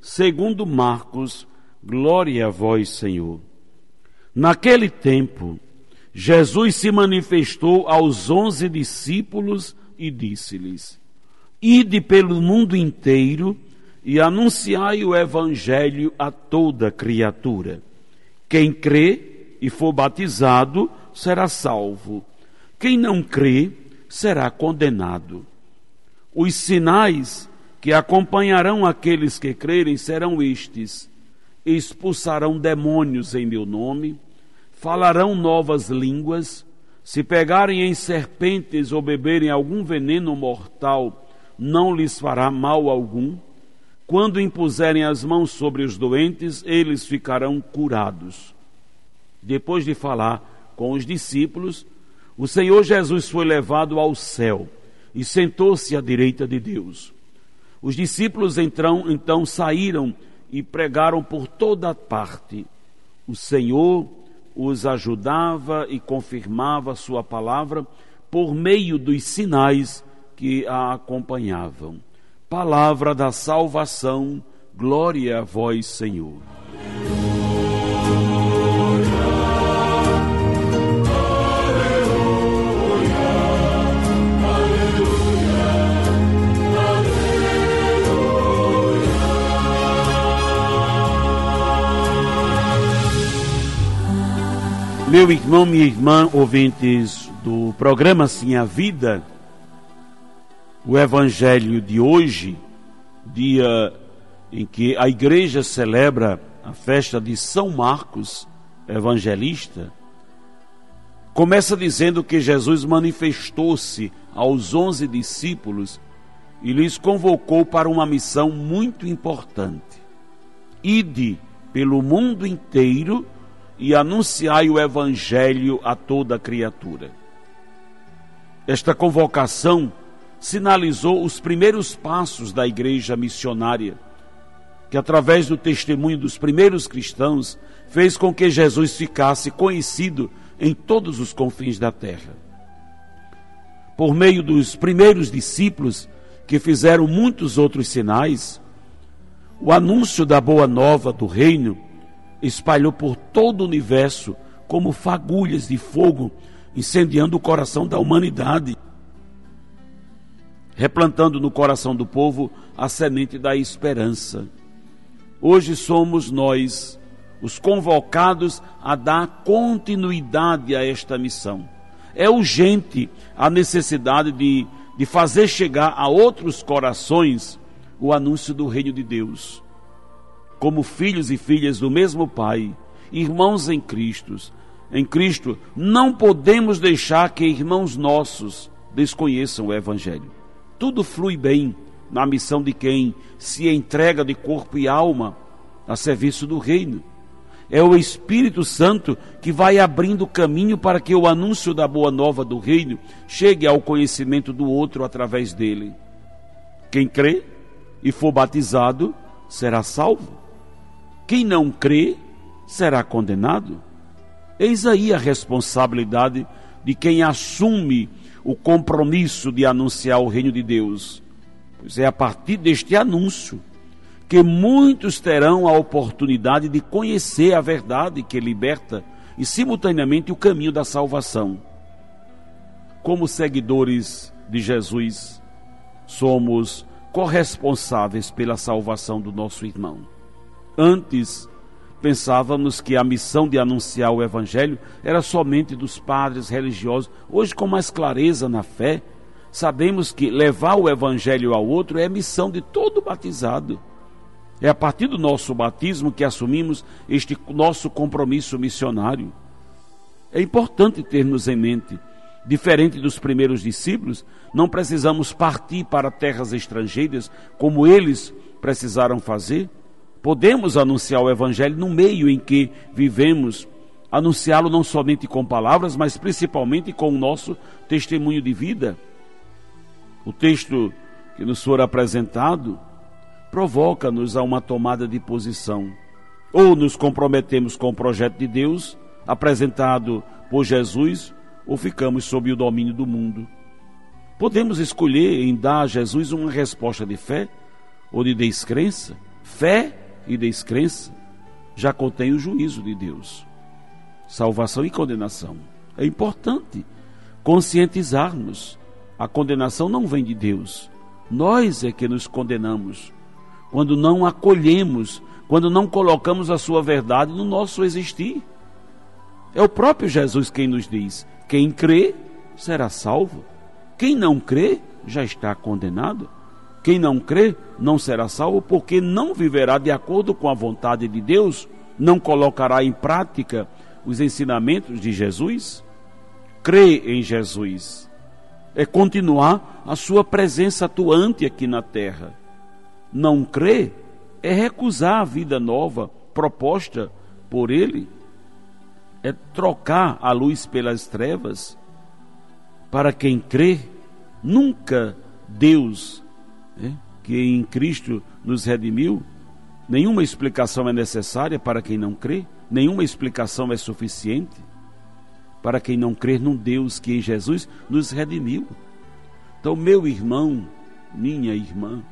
segundo Marcos, glória a vós, Senhor. Naquele tempo, Jesus se manifestou aos onze discípulos e disse-lhes: Ide pelo mundo inteiro e anunciai o Evangelho a toda criatura. Quem crê e for batizado será salvo. Quem não crê será condenado. Os sinais que acompanharão aqueles que crerem serão estes: expulsarão demônios em meu nome, falarão novas línguas, se pegarem em serpentes ou beberem algum veneno mortal, não lhes fará mal algum. Quando impuserem as mãos sobre os doentes, eles ficarão curados. Depois de falar com os discípulos, o Senhor Jesus foi levado ao céu e sentou-se à direita de Deus. Os discípulos então, então saíram e pregaram por toda parte. O Senhor os ajudava e confirmava sua palavra por meio dos sinais que a acompanhavam. Palavra da salvação, glória a vós, Senhor. Meu irmão, minha irmã, ouvintes do programa Sim a Vida, o Evangelho de hoje, dia em que a igreja celebra a festa de São Marcos, evangelista, começa dizendo que Jesus manifestou-se aos onze discípulos e lhes convocou para uma missão muito importante. Ide pelo mundo inteiro e anunciai o Evangelho a toda criatura. Esta convocação sinalizou os primeiros passos da igreja missionária, que através do testemunho dos primeiros cristãos fez com que Jesus ficasse conhecido em todos os confins da terra. Por meio dos primeiros discípulos, que fizeram muitos outros sinais, o anúncio da boa nova do reino espalhou por todo o universo como fagulhas de fogo, incendiando o coração da humanidade, replantando no coração do povo a semente da esperança. Hoje somos nós os convocados a dar continuidade a esta missão. É urgente a necessidade de, de fazer chegar a outros corações o anúncio do reino de Deus como filhos e filhas do mesmo Pai, irmãos em Cristo. Em Cristo, não podemos deixar que irmãos nossos desconheçam o Evangelho. Tudo flui bem na missão de quem se entrega de corpo e alma a serviço do Reino. É o Espírito Santo que vai abrindo caminho para que o anúncio da boa nova do Reino chegue ao conhecimento do outro através dele. Quem crê e for batizado será salvo. Quem não crê será condenado. Eis aí a responsabilidade de quem assume o compromisso de anunciar o reino de Deus. Pois é a partir deste anúncio que muitos terão a oportunidade de conhecer a verdade que liberta e, simultaneamente, o caminho da salvação. Como seguidores de Jesus, somos corresponsáveis pela salvação do nosso irmão. Antes, pensávamos que a missão de anunciar o Evangelho era somente dos padres religiosos. Hoje, com mais clareza na fé, sabemos que levar o Evangelho ao outro é missão de todo batizado. É a partir do nosso batismo que assumimos este nosso compromisso missionário. É importante termos em mente, diferente dos primeiros discípulos, não precisamos partir para terras estrangeiras como eles precisaram fazer Podemos anunciar o Evangelho no meio em que vivemos, anunciá-lo não somente com palavras, mas principalmente com o nosso testemunho de vida. O texto que nos for apresentado provoca-nos a uma tomada de posição. Ou nos comprometemos com o projeto de Deus apresentado por Jesus, ou ficamos sob o domínio do mundo. Podemos escolher em dar a Jesus uma resposta de fé ou de descrença. Fé e descrença já contém o juízo de Deus. Salvação e condenação. É importante conscientizarmos. A condenação não vem de Deus. Nós é que nos condenamos quando não acolhemos, quando não colocamos a sua verdade no nosso existir. É o próprio Jesus quem nos diz: quem crê será salvo. Quem não crê já está condenado. Quem não crê não será salvo porque não viverá de acordo com a vontade de Deus, não colocará em prática os ensinamentos de Jesus. Crê em Jesus é continuar a sua presença atuante aqui na terra. Não crê é recusar a vida nova proposta por ele, é trocar a luz pelas trevas para quem crê, nunca Deus, né, que em Cristo nos redimiu, nenhuma explicação é necessária para quem não crê, nenhuma explicação é suficiente para quem não crê num Deus que em Jesus nos redimiu. Então, meu irmão, minha irmã,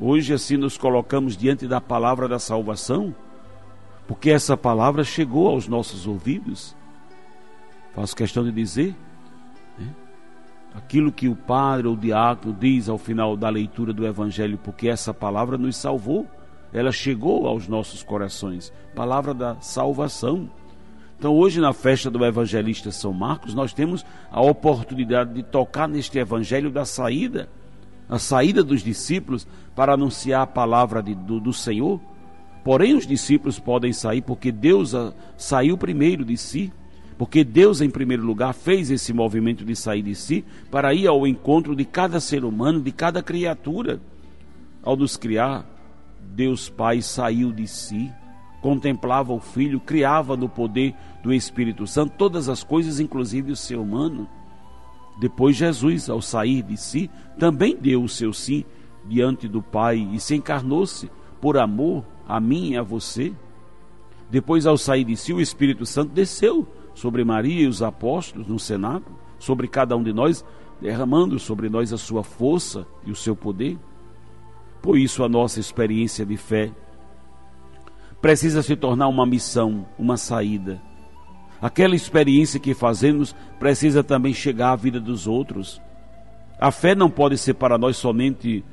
hoje assim nos colocamos diante da palavra da salvação, porque essa palavra chegou aos nossos ouvidos. Faço questão de dizer, aquilo que o padre ou o diácono diz ao final da leitura do Evangelho, porque essa palavra nos salvou, ela chegou aos nossos corações palavra da salvação. Então, hoje, na festa do evangelista São Marcos, nós temos a oportunidade de tocar neste evangelho da saída, a saída dos discípulos para anunciar a palavra de, do, do Senhor. Porém, os discípulos podem sair porque Deus a, saiu primeiro de si porque Deus, em primeiro lugar, fez esse movimento de sair de si para ir ao encontro de cada ser humano, de cada criatura. Ao nos criar, Deus Pai saiu de si, contemplava o Filho, criava no poder do Espírito Santo todas as coisas, inclusive o ser humano. Depois, Jesus, ao sair de si, também deu o seu sim diante do Pai e se encarnou-se por amor a mim e a você. Depois, ao sair de si, o Espírito Santo desceu sobre Maria e os apóstolos no cenáculo, sobre cada um de nós, derramando sobre nós a sua força e o seu poder. Por isso, a nossa experiência de fé precisa se tornar uma missão, uma saída. Aquela experiência que fazemos precisa também chegar à vida dos outros. A fé não pode ser para nós somente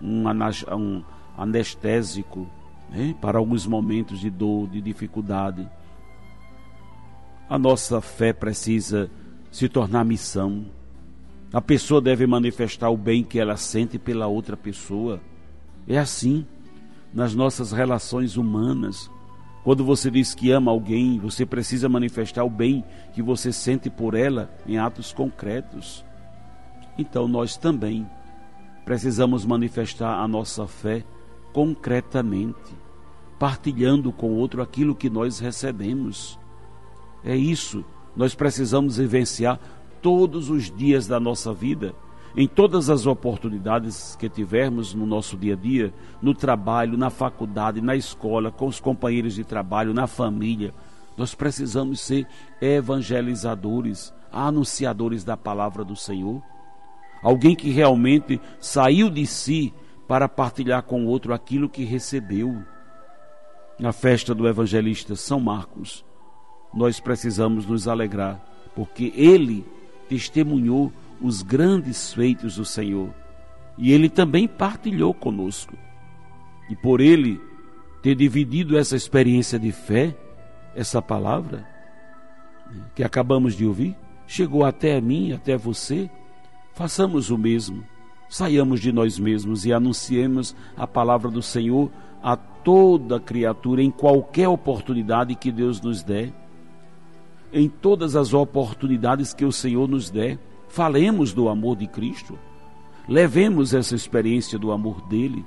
um, um anestésico né, para alguns momentos de dor, de dificuldade a nossa fé precisa se tornar missão. A pessoa deve manifestar o bem que ela sente pela outra pessoa. É assim nas nossas relações humanas. Quando você diz que ama alguém, você precisa manifestar o bem que você sente por ela em atos concretos. Então nós também precisamos manifestar a nossa fé concretamente, partilhando com outro aquilo que nós recebemos. É isso. Nós precisamos vivenciar todos os dias da nossa vida, em todas as oportunidades que tivermos no nosso dia a dia, no trabalho, na faculdade, na escola, com os companheiros de trabalho, na família. Nós precisamos ser evangelizadores, anunciadores da palavra do Senhor. Alguém que realmente saiu de si para partilhar com o outro aquilo que recebeu. Na festa do evangelista São Marcos, nós precisamos nos alegrar, porque ele testemunhou os grandes feitos do Senhor e ele também partilhou conosco. E por ele ter dividido essa experiência de fé, essa palavra que acabamos de ouvir, chegou até mim, até você, façamos o mesmo. Saiamos de nós mesmos e anunciemos a palavra do Senhor a toda criatura em qualquer oportunidade que Deus nos der em todas as oportunidades que o Senhor nos der. Falemos do amor de Cristo. Levemos essa experiência do amor dele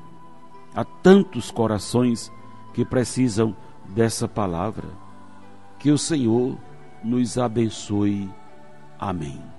a tantos corações que precisam dessa palavra. Que o Senhor nos abençoe. Amém.